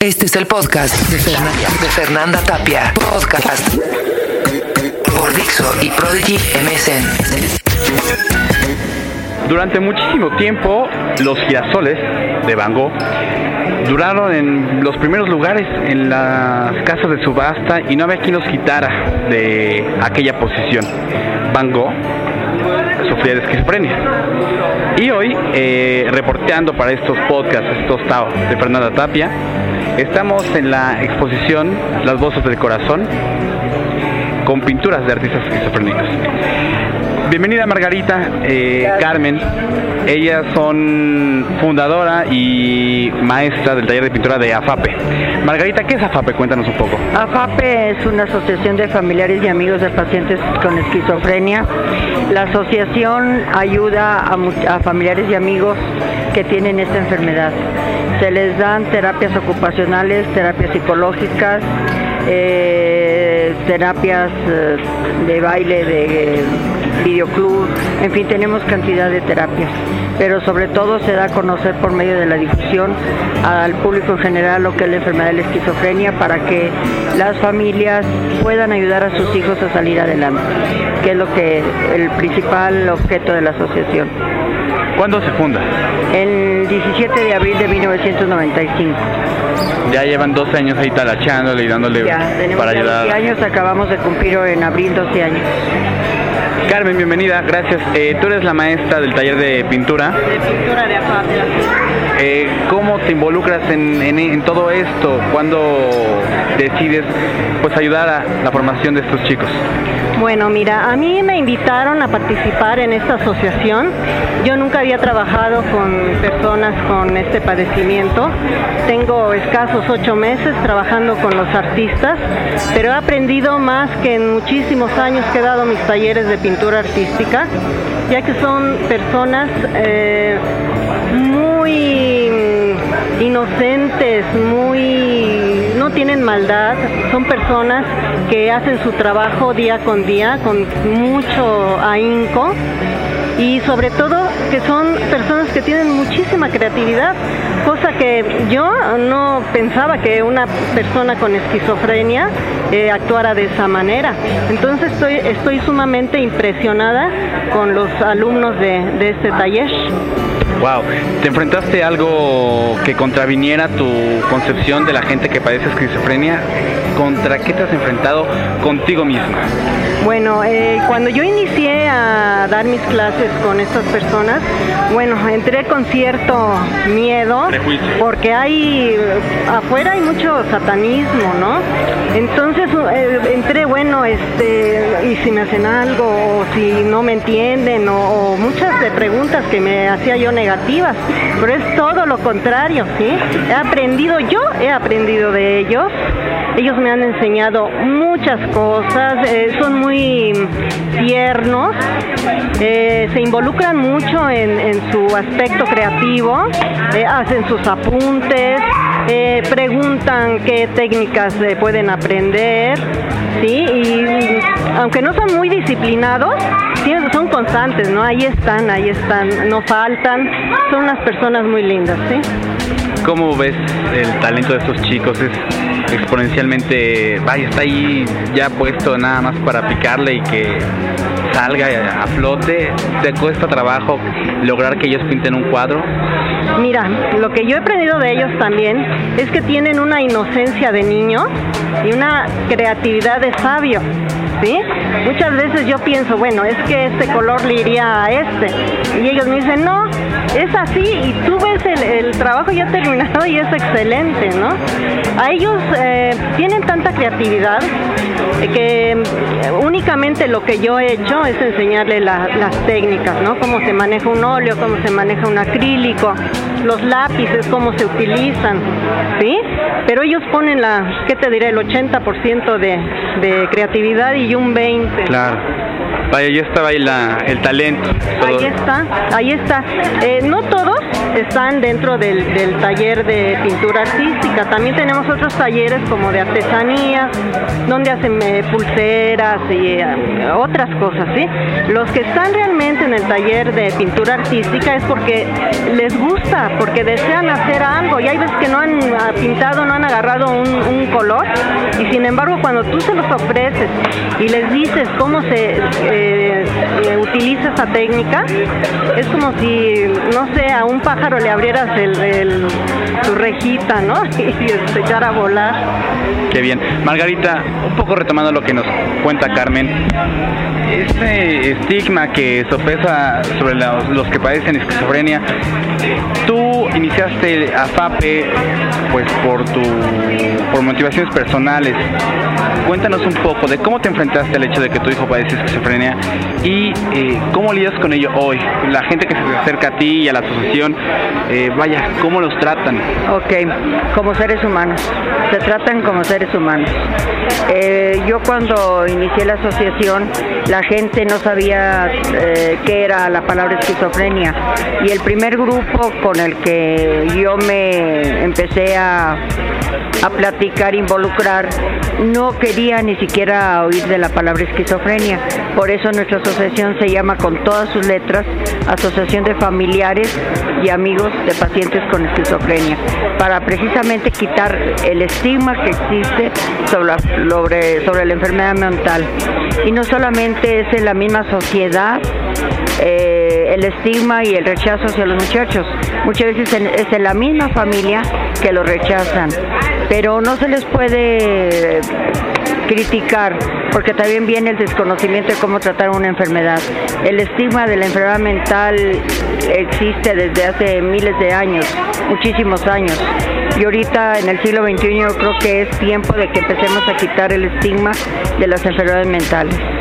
Este es el podcast de Fernanda, de Fernanda Tapia. Podcast por Dixo y Prodigy MSN. Durante muchísimo tiempo, los girasoles de Van Gogh duraron en los primeros lugares en las casas de subasta y no había quien los quitara de aquella posición. Van Gogh sufría de esquizofrenia. Y hoy, eh, reporteando para estos podcasts, estos TAO de Fernanda Tapia, estamos en la exposición Las Voces del Corazón con pinturas de artistas esquizofrénicos. Bienvenida Margarita, eh, Carmen. Ellas son fundadora y maestra del taller de pintura de AFAPE. Margarita, ¿qué es AFAPE? Cuéntanos un poco. AFAPE es una asociación de familiares y amigos de pacientes con esquizofrenia. La asociación ayuda a, a familiares y amigos que tienen esta enfermedad. Se les dan terapias ocupacionales, terapias psicológicas, eh, terapias eh, de baile, de eh, videoclub, en fin, tenemos cantidad de terapias, pero sobre todo se da a conocer por medio de la difusión al público en general lo que es la enfermedad de la esquizofrenia para que las familias puedan ayudar a sus hijos a salir adelante, que es lo que el principal objeto de la asociación. ¿Cuándo se funda? El 17 de abril de 1995. Ya llevan 12 años ahí talachándole y dándole Ya tenemos para ya 12 ayudar. años, acabamos de cumplir en abril 12 años. Carmen, bienvenida, gracias. Eh, tú eres la maestra del taller de pintura. De pintura de Eh, ¿Cómo te involucras en, en- en todo esto? ¿Cuándo decides pues ayudar a la formación de estos chicos? Bueno, mira, a mí me invitaron a participar en esta asociación. Yo nunca había trabajado con personas con este padecimiento. Tengo escasos ocho meses trabajando con los artistas, pero he aprendido más que en muchísimos años que he dado mis talleres de pintura artística, ya que son personas eh, muy inocentes, muy tienen maldad, son personas que hacen su trabajo día con día con mucho ahínco y sobre todo que son personas que tienen muchísima creatividad, cosa que yo no pensaba que una persona con esquizofrenia eh, actuara de esa manera. Entonces estoy, estoy sumamente impresionada con los alumnos de, de este taller. Wow, ¿te enfrentaste a algo que contraviniera tu concepción de la gente que padece esquizofrenia? ¿Contra qué te has enfrentado contigo misma? Bueno, eh, cuando yo inicié a dar mis clases con estas personas, bueno, entré con cierto miedo Prejuicio. porque hay afuera hay mucho satanismo, ¿no? Entonces eh, entré, bueno, este, y si me hacen algo, o si no me entienden, o, o muchas de preguntas que me hacía yo negativas, pero es todo lo contrario, ¿sí? He aprendido, yo he aprendido de ellos, ellos me han enseñado muchas cosas, eh, son muy tiernos, eh, se involucran mucho en, su aspecto creativo, eh, hacen sus apuntes, preguntan qué técnicas pueden aprender, ¿sí? Y aunque no son muy disciplinados, son constantes, ¿no? Ahí están, ahí están, no faltan, son unas personas muy lindas, ¿sí? ¿Cómo ves el talento de estos chicos? Exponencialmente, vaya, está ahí ya puesto nada más para picarle y que salga a flote. ¿Te cuesta trabajo lograr que ellos pinten un cuadro? Mira, lo que yo he aprendido de ellos también es que tienen una inocencia de niño y una creatividad de sabio. ¿Sí? Muchas veces yo pienso, bueno, es que este color le iría a este. Y ellos me dicen, no, es así. Y tú ves el, trabajo ya terminado y es excelente, ¿no? A ellos eh, tienen tanta creatividad que únicamente lo que yo he hecho es enseñarle la- las técnicas, ¿no? Cómo se maneja un óleo, cómo se maneja un acrílico, los lápices, cómo se utilizan, ¿sí? Pero ellos ponen la, ¿qué te diré? El 80% de, de creatividad y un 20%. Claro. Vaya, ya estaba ahí la, el talento. todo. Ahí está, ahí está. Eh, no todos, están dentro del, taller de pintura artística. También tenemos otros talleres como de artesanías, donde hacen eh, pulseras y eh, otras cosas, ¿sí? Los que están realmente en el taller de pintura artística es porque les gusta, porque desean hacer algo y hay veces que no han ah, pintado, no han agarrado un, color y sin embargo cuando tú se los ofreces y les dices cómo se eh, utiliza esa técnica, es como si, no sé, a un pájaro le abrieras el, su rejita, ¿no? Y se echara a volar. Qué bien. Margarita, un poco retomando lo que nos cuenta Carmen, este estigma que sopesa sobre los, que padecen esquizofrenia, tú iniciaste a FAPE pues por tu por motivaciones personales. Cuéntanos un poco de cómo te enfrentaste al hecho de que tu hijo padece esquizofrenia y eh, cómo lidias con ello hoy. La gente que se acerca a ti y a la asociación, eh, vaya, ¿cómo los tratan? Ok, como seres humanos. Se tratan como seres humanos. Eh, yo cuando inicié la asociación, la gente no sabía qué era la palabra esquizofrenia y el primer grupo con el que yo me empecé a a platicar, involucrar, no quería ni siquiera oír de la palabra esquizofrenia. Por eso nuestra asociación se llama con todas sus letras Asociación de Familiares y Amigos de Pacientes con Esquizofrenia, para precisamente quitar el estigma que existe sobre, sobre, la enfermedad mental. Y no solamente es en la misma sociedad, eh, el estigma y el rechazo hacia los muchachos. Muchas veces es en la misma familia que lo rechazan pero no se les puede criticar porque también viene el desconocimiento de cómo tratar una enfermedad. El estigma de la enfermedad mental existe desde hace miles de años, muchísimos años. Y ahorita en el siglo XXI yo creo que es tiempo de que empecemos a quitar el estigma de las enfermedades mentales.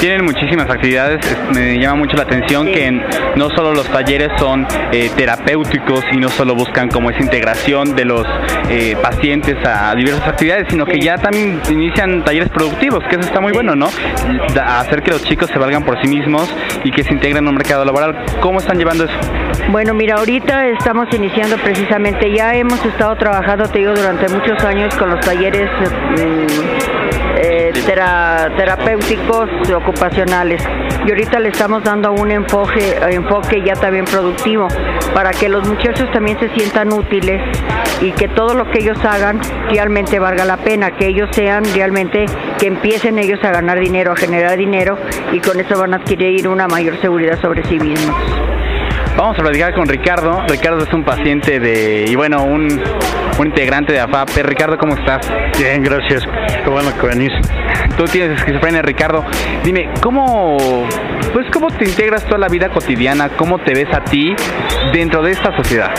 Tienen muchísimas actividades, me llama mucho la atención que no solo los talleres son eh, terapéuticos y no solo buscan como esa integración de los eh, pacientes a diversas actividades, sino que ya también inician talleres productivos, que eso está muy bueno, ¿no? hacer que los chicos se valgan por sí mismos y que se integren en un mercado laboral. ¿Cómo están llevando eso? Bueno, mira, ahorita estamos iniciando precisamente, ya hemos estado trabajando, te digo, durante muchos años con los talleres mm, eh, terapéuticos ocupacionales y ahorita le estamos dando un enfoque, enfoque ya también productivo para que los muchachos también se sientan útiles y que todo lo que ellos hagan realmente valga la pena, que ellos sean realmente, que empiecen ellos a ganar dinero, a generar dinero y con eso van a adquirir una mayor seguridad sobre sí mismos. Vamos a platicar con Ricardo. Ricardo es un paciente de, y bueno, un, integrante de AFAPE. Ricardo, ¿cómo estás? Bien, gracias. Qué bueno que venís. Tú tienes esquizofrenia, Ricardo. Dime, ¿cómo, pues, ¿cómo te integras toda la vida cotidiana? ¿Cómo te ves a ti dentro de esta sociedad?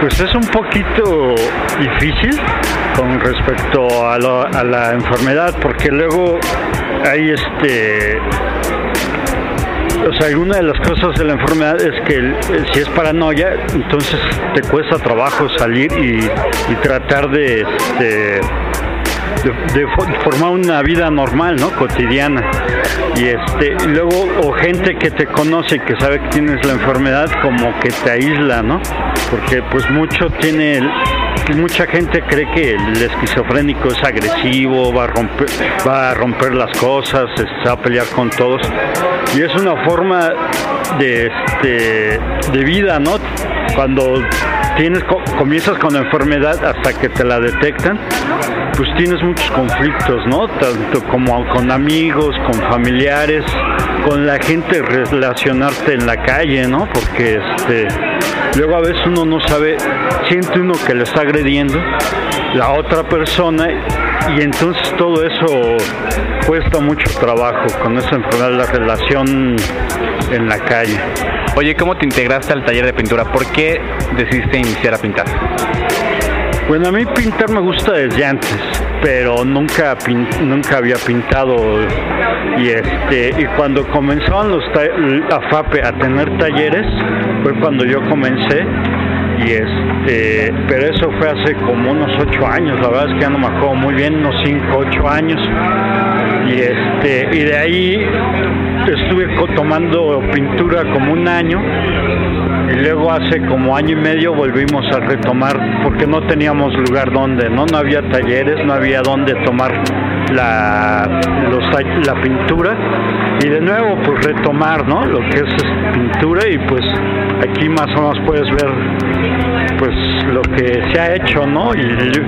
Pues es un poquito difícil con respecto a, a la enfermedad, porque luego hay este o sea, alguna de las cosas de la enfermedad es que si es paranoia, entonces te cuesta trabajo salir y, tratar de, de, formar una vida normal, ¿no? Cotidiana. Y este, luego, o gente que te conoce y que sabe que tienes la enfermedad, como que te aísla, ¿no? Porque pues mucho tiene mucha gente cree que el esquizofrénico es agresivo, va a romper, va a romper las cosas, se va a pelear con todos. Y es una forma de, este, de vida, ¿no? Cuando tienes, comienzas con la enfermedad hasta que te la detectan, pues tienes muchos conflictos, ¿no? Tanto como con amigos, con familiares, con la gente relacionarte en la calle, ¿no? Porque este luego a veces uno no sabe, siente uno que le está agrediendo la otra persona y entonces todo eso cuesta mucho trabajo con esa enfermedad, la relación en la calle. Oye, ¿cómo te integraste al taller de pintura? ¿Por qué decidiste iniciar a pintar? Bueno, a mí pintar me gusta desde antes, pero nunca nunca había pintado. Y este y cuando comenzaban los AFAPE a tener talleres fue cuando yo comencé. Y este pero eso fue hace como unos ocho años. La verdad es que ya no me acuerdo muy bien unos cinco ocho años. Y este y de ahí estuve tomando pintura como un año y luego hace como año y medio volvimos a retomar porque no teníamos lugar donde, ¿no? No había talleres, no había donde tomar la, la pintura y de nuevo pues retomar, ¿no? Lo que es pintura y pues aquí más o menos puedes ver pues lo que se ha hecho, ¿no? Y,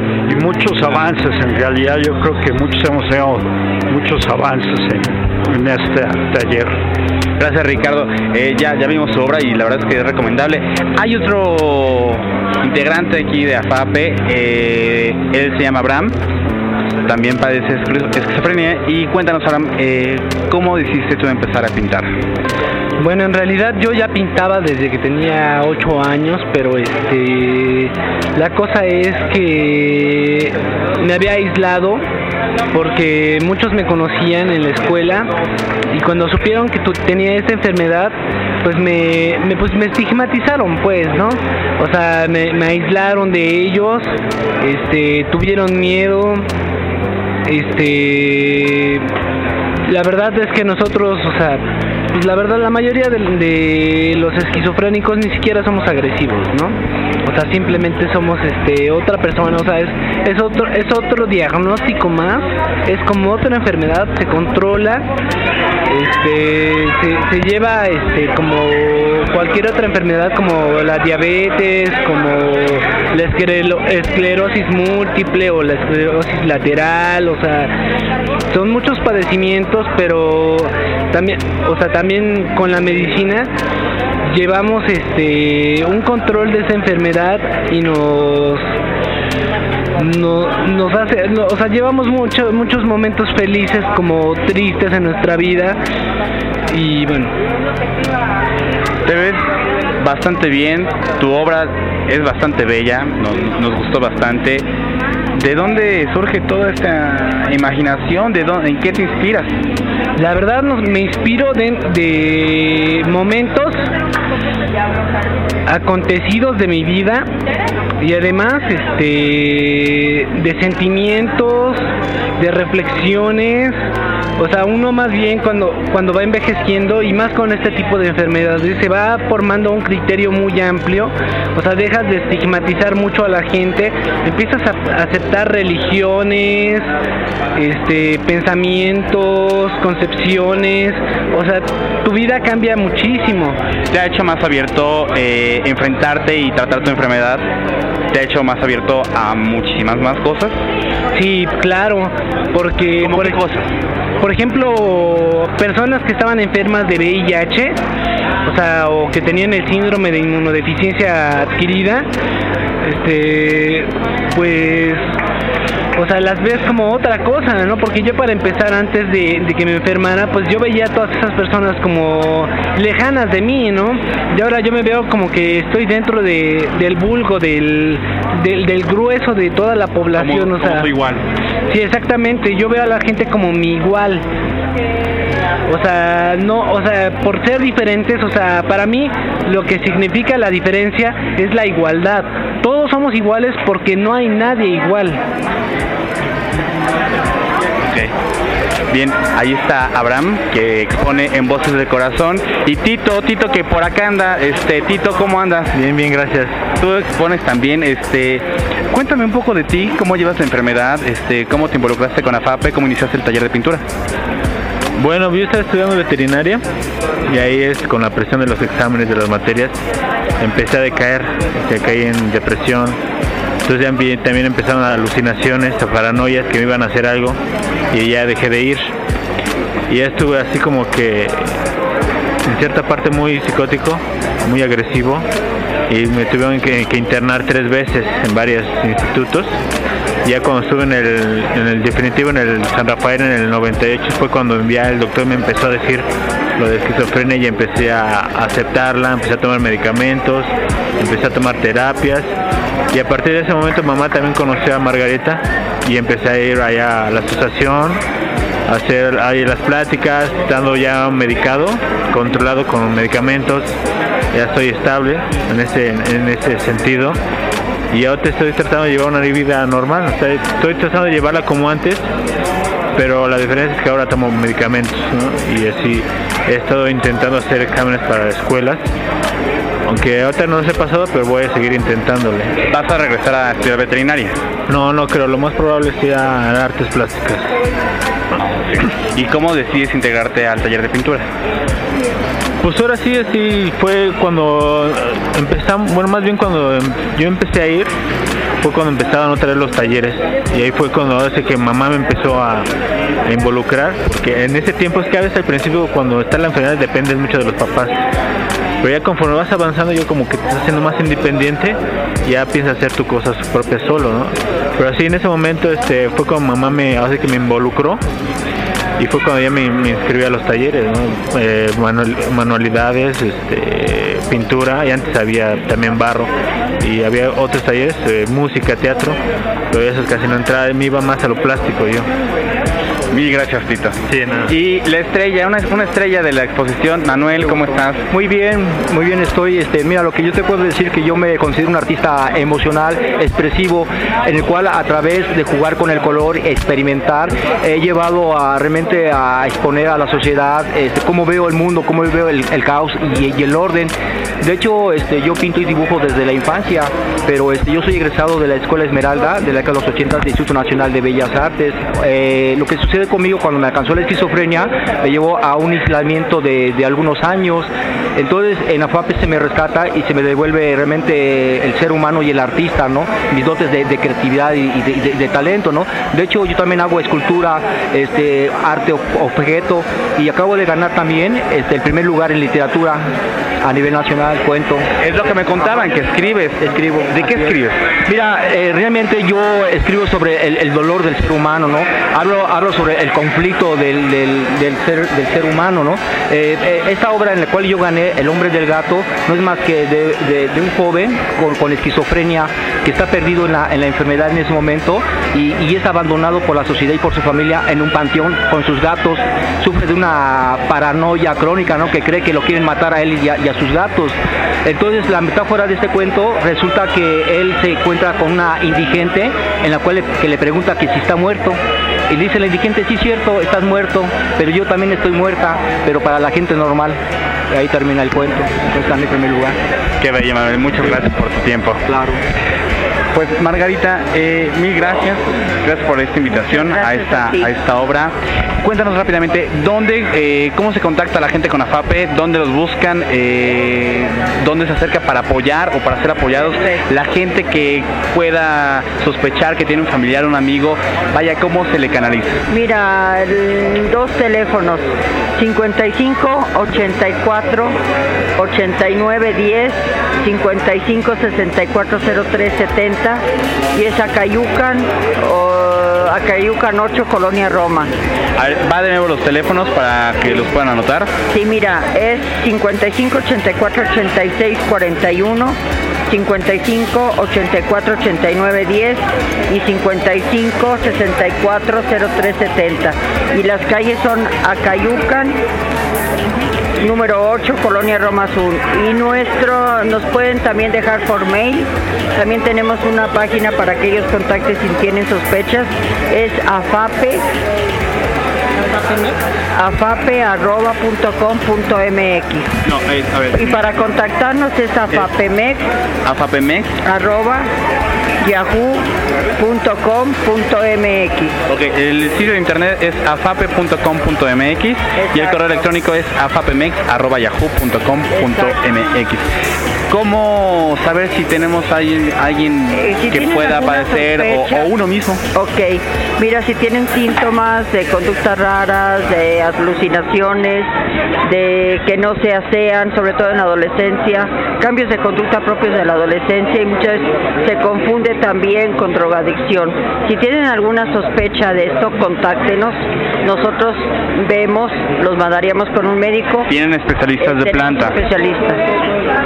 muchos avances en realidad, yo creo que muchos hemos tenido muchos avances en, en este taller. Gracias Ricardo. Eh, ya, ya vimos su obra y la verdad es que es recomendable. Hay otro integrante aquí de AFAPE, eh, él se llama Abraham, también padece esquizofrenia y cuéntanos Abraham, eh, ¿cómo decidiste tú empezar a pintar? Bueno, en realidad yo ya pintaba desde que tenía 8 años, pero este la cosa es que me había aislado porque muchos me conocían en la escuela y cuando supieron que tenía esta enfermedad, pues me, pues me estigmatizaron, pues, ¿no? O sea, me, aislaron de ellos, este, tuvieron miedo, este, la verdad es que nosotros, o sea, pues la verdad la mayoría de, los esquizofrénicos ni siquiera somos agresivos, ¿no? O sea, simplemente somos este otra persona, o sea, es, es otro es otro diagnóstico más, es como otra enfermedad, se controla, este se, lleva este como cualquier otra enfermedad como la diabetes, como la esclerosis múltiple o la esclerosis lateral, o sea, son muchos padecimientos, pero también, o sea, también con la medicina llevamos este un control de esa enfermedad y nos no, nos hace, o sea, llevamos muchos muchos momentos felices como tristes en nuestra vida y bueno. Te ves bastante bien, tu obra es bastante bella, nos, gustó bastante. ¿De dónde surge toda esta imaginación? ¿De dónde, ¿En qué te inspiras? La verdad me inspiro de, de momentos acontecidos de mi vida y además este de sentimientos, de reflexiones, o sea, uno más bien cuando cuando va envejeciendo y más con este tipo de enfermedades se va formando un criterio muy amplio, o sea, dejas de estigmatizar mucho a la gente, empiezas a aceptar religiones, este pensamientos, concepciones, o sea, tu vida cambia muchísimo. Te ha hecho más abierto eh, enfrentarte y tratar tu enfermedad te ha hecho más abierto a muchísimas más cosas. Sí, claro, porque por, qué cosas? Por ejemplo, personas que estaban enfermas de VIH, o sea, o que tenían el síndrome de inmunodeficiencia adquirida, este, pues o sea, las ves como otra cosa, ¿no? Porque yo para empezar, antes de, que me enfermara, pues yo veía a todas esas personas como lejanas de mí, ¿no? Y ahora yo me veo como que estoy dentro de, del vulgo, del, del, grueso de toda la población, o sea... igual. Sí, exactamente, yo veo a la gente como mi igual. O sea, no, o sea, por ser diferentes, o sea, para mí lo que significa la diferencia es la igualdad. Todos somos iguales porque no hay nadie igual. Bien, ahí está Abraham que expone en Voces del Corazón y Tito, Tito que por acá anda, este Tito, ¿cómo andas? Bien, bien, gracias. Tú expones también, este, cuéntame un poco de ti, cómo llevas la enfermedad, este, cómo te involucraste con AFAPE, cómo iniciaste el taller de pintura. Bueno, yo estaba estudiando veterinaria y ahí es con la presión de los exámenes de las materias empecé a decaer, se caí en depresión. Entonces también empezaron alucinaciones, paranoias que me iban a hacer algo y ya dejé de ir. Y ya estuve así como que en cierta parte muy psicótico, muy agresivo y me tuvieron que, internar tres veces en varios institutos. Ya cuando estuve en el, en el definitivo, en el San Rafael en el 98, fue cuando ya el doctor me empezó a decir lo de esquizofrenia y empecé a aceptarla, empecé a tomar medicamentos, empecé a tomar terapias. Y a partir de ese momento mamá también conoció a Margarita y empecé a ir allá a la asociación, a hacer ahí las pláticas, estando ya medicado, controlado con medicamentos, ya estoy estable en ese, en ese sentido y ahora estoy tratando de llevar una vida normal, estoy tratando de llevarla como antes, pero la diferencia es que ahora tomo medicamentos y así he estado intentando hacer exámenes para escuelas aunque ahorita no se he pasado, pero voy a seguir intentándole. ¿Vas a regresar a estudiar veterinaria? No, no creo, lo más probable es ir a artes plásticas. ¿Y cómo decides integrarte al taller de pintura? Pues ahora sí, así fue cuando empezamos, bueno, más bien cuando yo empecé a ir, fue cuando empezaron a traer los talleres. Y ahí fue cuando hace que mamá me empezó a, involucrar, porque en ese tiempo es que a veces al principio cuando está la enfermedad dependes mucho de los papás, pero ya conforme vas avanzando yo como que te estás haciendo más independiente, ya piensas hacer tu cosa propia solo, ¿no? Pero así en ese momento este fue cuando mamá me hace que me involucró y fue cuando ya me, me inscribí a los talleres, eh, manual, manualidades, este, pintura, y antes había también barro, y había otros talleres, eh, música, teatro, pero esos casi no entraba, me iba más a lo plástico yo. Mil gracias, Tito. Sí, nada. Y la estrella, una, una estrella de la exposición, Manuel, ¿cómo estás? Muy bien, muy bien estoy. Este, mira, lo que yo te puedo decir que yo me considero un artista emocional, expresivo, en el cual a través de jugar con el color, experimentar, he llevado a realmente a exponer a la sociedad este, cómo veo el mundo, cómo veo el, el caos y, y, el orden. De hecho, este, yo pinto y dibujo desde la infancia, pero este, yo soy egresado de la Escuela Esmeralda de la década de los 80 del Instituto Nacional de Bellas Artes. Eh, lo que sucede conmigo cuando me alcanzó la esquizofrenia me llevó a un aislamiento de, de, algunos años. Entonces en AFAPE se me rescata y se me devuelve realmente el ser humano y el artista, ¿no? Mis dotes de, creatividad y, de, talento, ¿no? De hecho yo también hago escultura, este, arte objeto y acabo de ganar también este, el primer lugar en literatura a nivel nacional, cuento. Es lo que me contaban, que escribes. Escribo. ¿De qué escribes? Mira, eh, realmente yo escribo sobre el, el, dolor del ser humano, ¿no? Hablo, hablo sobre el conflicto del, del, del, ser, del ser, humano, ¿no? Eh, eh, esta obra en la cual yo gané, El hombre del gato, no es más que de, de, de un joven con, con, esquizofrenia que está perdido en la, en la enfermedad en ese momento y, y, es abandonado por la sociedad y por su familia en un panteón con sus gatos, sufre de una paranoia crónica, ¿no? Que cree que lo quieren matar a él y a, y a sus gatos. Entonces la metáfora de este cuento resulta que él se encuentra con una indigente en la cual le, que le pregunta que si está muerto y dice la indigente, sí cierto, estás muerto, pero yo también estoy muerta, pero para la gente normal. Y ahí termina el cuento. Entonces está en primer lugar. Qué bello, Manuel. Muchas gracias por tu tiempo. Claro. Pues Margarita, eh, mil gracias, gracias por esta invitación gracias a esta a, esta obra. Cuéntanos rápidamente dónde, eh, cómo se contacta la gente con AFAPE, dónde los buscan, eh, dónde se acerca para apoyar o para ser apoyados, la gente que pueda sospechar que tiene un familiar, un amigo, vaya, cómo se le canaliza. Mira, el, dos teléfonos, 55 84 89 10 55 64 03 70 y es Acayucan o Acayucan 8 Colonia Roma. A ver, va de nuevo los teléfonos para que los puedan anotar. Sí, mira, es 55 84 86 41 55 84 89 10 y 55 64 03 70 y las calles son Acayucan número 8, Colonia Roma Sur. Y nuestro, nos pueden también dejar por mail. También tenemos una página para que ellos contacten si tienen sospechas. Es afape afape.com.mx no, eh, a ver. y para contactarnos es afapemex afapemex arroba yahoo.com.mx Ok, el sitio de internet es afape.com.mx y el correo electrónico es afapemex.yahoo.com.mx ¿Cómo saber si tenemos a alguien, alguien Eh, si que pueda padecer o, uno mismo? Ok, mira, si tienen síntomas de conductas raras, de alucinaciones, de que no se asean, sobre todo en la adolescencia, cambios de conducta propios de la adolescencia y muchas veces se confunde también con drogadicción. Si tienen alguna sospecha de esto, contáctenos. Nosotros vemos, los mandaríamos con un médico. Tienen especialistas de Tenemos planta. Especialistas.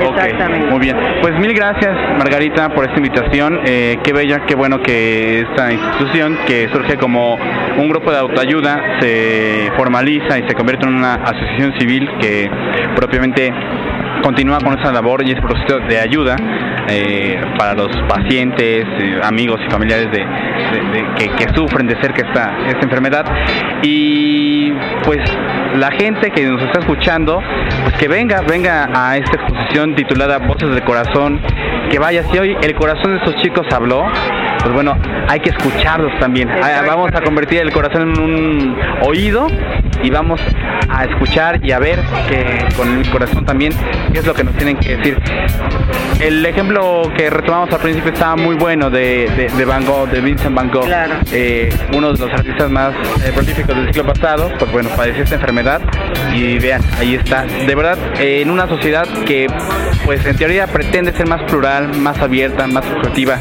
Ok, Exactamente. Muy bien. Pues mil gracias, Margarita, por esta invitación. Eh, qué bella, qué bueno que esta institución, que surge como un grupo de autoayuda, se formaliza y se convierte en una asociación civil que propiamente continúa con esa labor y ese proceso de ayuda eh, para los pacientes, eh, amigos y familiares de, que, que sufren de cerca esta, esta enfermedad. Y pues la gente que nos está escuchando, pues que venga, venga a esta exposición titulada Voces del Corazón, que vaya, si hoy el corazón de estos chicos habló, pues bueno, hay que escucharlos también. Ah. Vamos a convertir el corazón en un oído y vamos a escuchar y a ver que con el corazón también qué es lo que nos tienen que decir. El ejemplo que retomamos al principio estaba muy bueno de, de, de Van Gogh, de Vincent Van Gogh, Claro. eh, uno de los artistas más eh, prolíficos del siglo pasado, pues bueno, padeció esta enfermedad y vean, ahí está. De verdad, eh, en una sociedad que pues en teoría pretende ser más plural, más abierta, más objetiva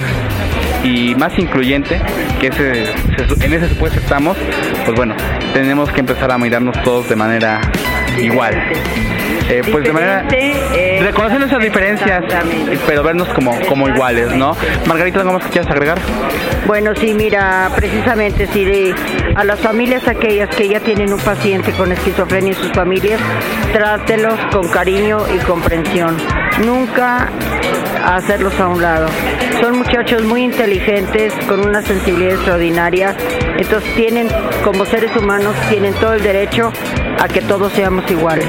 y más incluyente, que ese, se- en ese supuesto estamos, pues bueno, tenemos que empezar a mirarnos todos de manera igual. Eh, pues de manera eh, reconociendo esas diferencias, pero vernos como, como iguales, ¿no? Margarita, ¿algo más que quieras agregar? Bueno, sí, mira, precisamente sí, de- a las familias aquellas que ya tienen un paciente con esquizofrenia en sus familias, trátelos con cariño y comprensión. Nunca hacerlos a un lado. Son muchachos muy inteligentes, con una sensibilidad extraordinaria, entonces tienen, como seres humanos, tienen todo el derecho a que todos seamos iguales.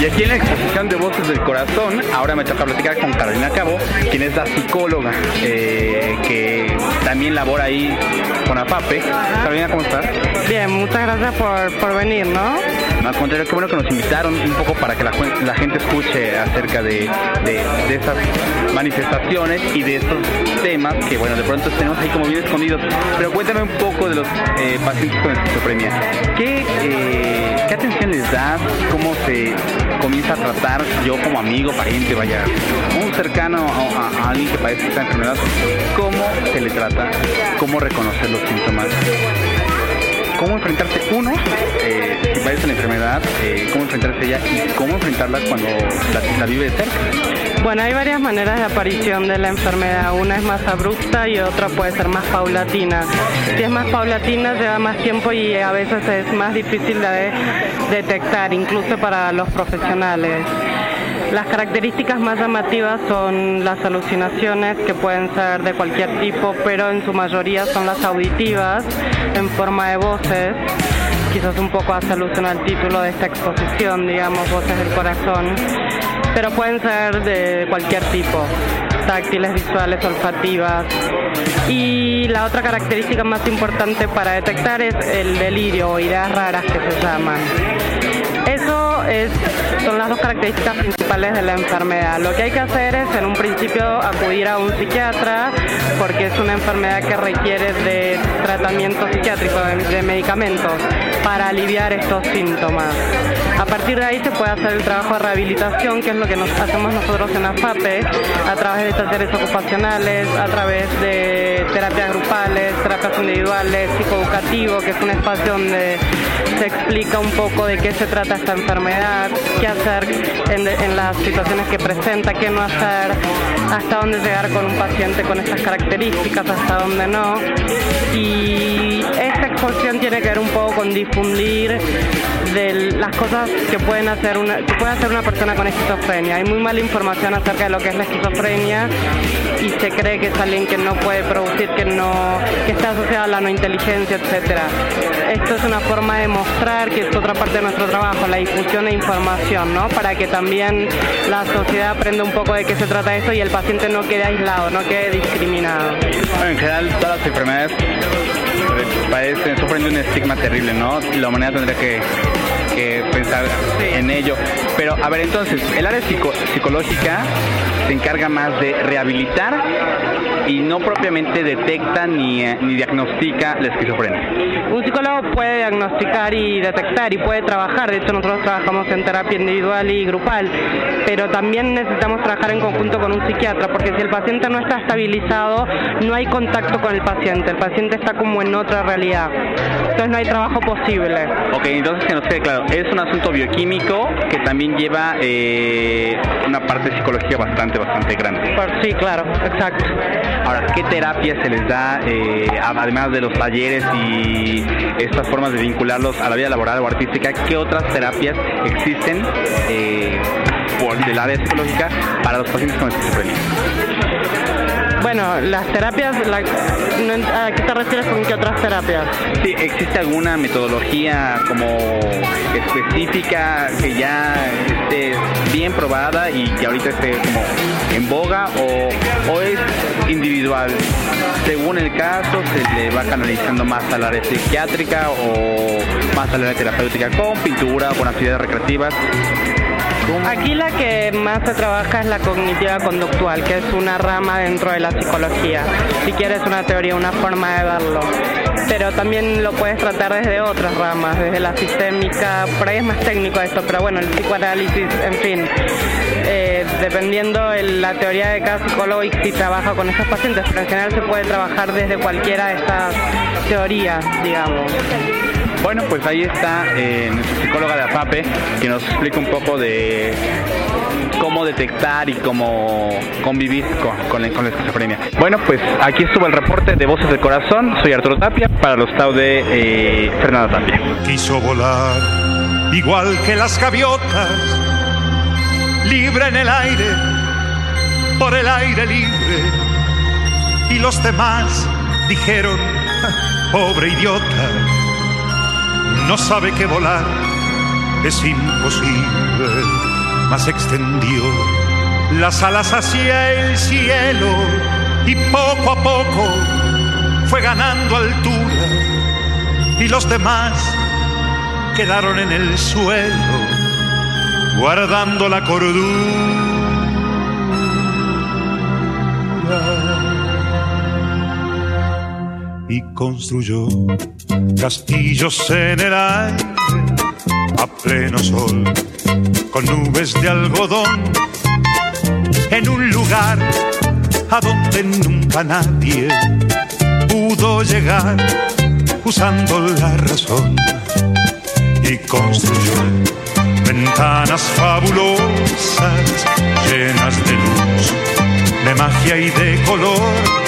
Y aquí en la exposición de Voces del Corazón, ahora me toca platicar con Carolina Cabo, quien es la psicóloga eh, que también labora ahí con APAPE. Carolina, ¿cómo estás? Bien, muchas gracias por, por venir, ¿no? Al contrario, qué bueno que nos invitaron un poco para que la, gente escuche acerca de, de, de esas manifestaciones y de estos temas que, bueno, de pronto tenemos ahí como bien escondidos. Pero cuéntame un poco de los eh, pacientes con esquizofrenia. ¿Qué, eh, ¿Qué atención les das? ¿Cómo se comienza a tratar yo como amigo, pariente, vaya, un cercano a, a- a alguien que padece esta enfermedad? ¿Cómo se le trata? ¿Cómo reconocer los síntomas? Cómo enfrentarse uno eh, si padece la enfermedad, eh, cómo enfrentarse a ella y cómo enfrentarla cuando la, la vive de cerca. Bueno, hay varias maneras de aparición de la enfermedad. Una es más abrupta y otra puede ser más paulatina. Si es más paulatina, lleva más tiempo y a veces es más difícil de detectar, incluso para los profesionales. Las características más llamativas son las alucinaciones, que pueden ser de cualquier tipo, pero en su mayoría son las auditivas, en forma de voces. Quizás un poco hace alusión al título de esta exposición, digamos, voces del corazón. Pero pueden ser de cualquier tipo, táctiles, visuales, olfativas. Y la otra característica más importante para detectar es el delirio o ideas raras que se llaman. Son las dos características principales de la enfermedad. Lo que hay que hacer es en un principio acudir a un psiquiatra porque es una enfermedad que requiere de tratamiento psiquiátrico, de, medicamentos, para aliviar estos síntomas. A partir de ahí se puede hacer el trabajo de rehabilitación, que es lo que hacemos nosotros en AFAPE, a través de talleres ocupacionales, a través de terapias grupales, terapias individuales, psicoeducativo, que es un espacio donde se explica un poco de qué se trata esta enfermedad, qué hacer en, en las situaciones que presenta, qué no hacer, hasta dónde llegar con un paciente con estas características, hasta dónde no. Y esta exposición tiene que ver un poco con difundir de las cosas que pueden hacer una, que puede hacer una persona con esquizofrenia. Hay muy mala información acerca de lo que es la esquizofrenia y se cree que es alguien que no puede producir, que no, que está asociada a la no inteligencia, etcétera. Esto es una forma de mostrar que es otra parte de nuestro trabajo, la difusión de información, ¿no? Para que también la sociedad aprenda un poco de qué se trata esto y el paciente no quede aislado, no quede discriminado. En general todas las enfermedades padecen, sufren un estigma terrible, ¿no? La humanidad tendría que, que pensar en ello. Pero, a ver, entonces, el área psico- psicológica se encarga más de rehabilitar y no propiamente detecta ni, eh, ni diagnostica la esquizofrenia. Un psicólogo puede diagnosticar y detectar y puede trabajar, de hecho nosotros trabajamos en terapia individual y grupal, pero también necesitamos trabajar en conjunto con un psiquiatra, porque si el paciente no está estabilizado, no hay contacto con el paciente, el paciente está como en otra realidad, entonces no hay trabajo posible. Ok, entonces que nos quede claro, es un asunto bioquímico que también lleva eh, una parte psicológica bastante, bastante grande. Sí, claro, exacto. Ahora, ¿qué terapia se les da, eh, además de los talleres y estas formas de vincularlos a la vida laboral o artística? ¿Qué otras terapias existen eh, por- del área psicológica para los pacientes con esquizofrenia. Bueno, las terapias, ¿a qué te refieres con qué otras terapias? Sí, ¿existe alguna metodología como específica que ya esté bien probada y que ahorita esté como en boga o, o es individual? Según el caso, se le va canalizando más al área psiquiátrica o más al área terapéutica con pintura o con actividades recreativas. Aquí la que más se trabaja es la cognitiva conductual, que es una rama dentro de la psicología. Si quieres una teoría, una forma de verlo. Pero también lo puedes tratar desde otras ramas, desde la sistémica, por ahí es más técnico esto, pero bueno, el psicoanálisis, en fin. Eh, dependiendo de la teoría de cada psicólogo y si trabaja con esos pacientes, pero en general se puede trabajar desde cualquiera de estas teorías, digamos. Bueno, pues ahí está eh, nuestra psicóloga de APAPE que nos explica un poco de cómo detectar y cómo convivir con, con la, con la esquizofrenia. Bueno, pues aquí estuvo el reporte de Voces del Corazón. Soy Arturo Tapia para los estados de eh, Fernanda Tapia. quiso volar igual que las gaviotas, libre en el aire, por el aire libre. Y los demás dijeron, "Ja, pobre idiota, no sabe que volar. Es imposible, mas extendió las alas hacia el cielo y poco a poco fue ganando altura. Y los demás quedaron en el suelo, guardando la cordura. Y construyó castillos en el aire, a pleno sol, con nubes de algodón, en un lugar a donde nunca nadie pudo llegar usando la razón y construyó ventanas fabulosas llenas de luz, de magia y de color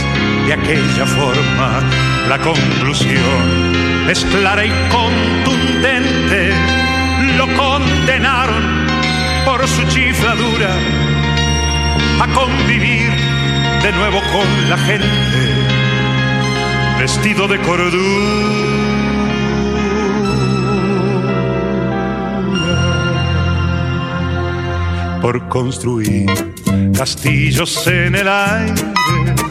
de aquella forma. La conclusión es clara y contundente. Lo condenaron por su chifladura a convivir de nuevo con la gente vestido de cordura por construir castillos en el aire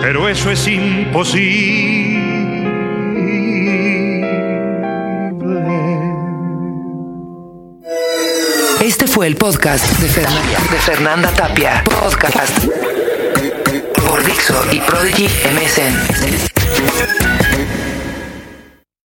pero eso es imposible. Este fue el podcast de Fernanda, de Fernanda Tapia. Podcast por Dixo y Prodigy MSN.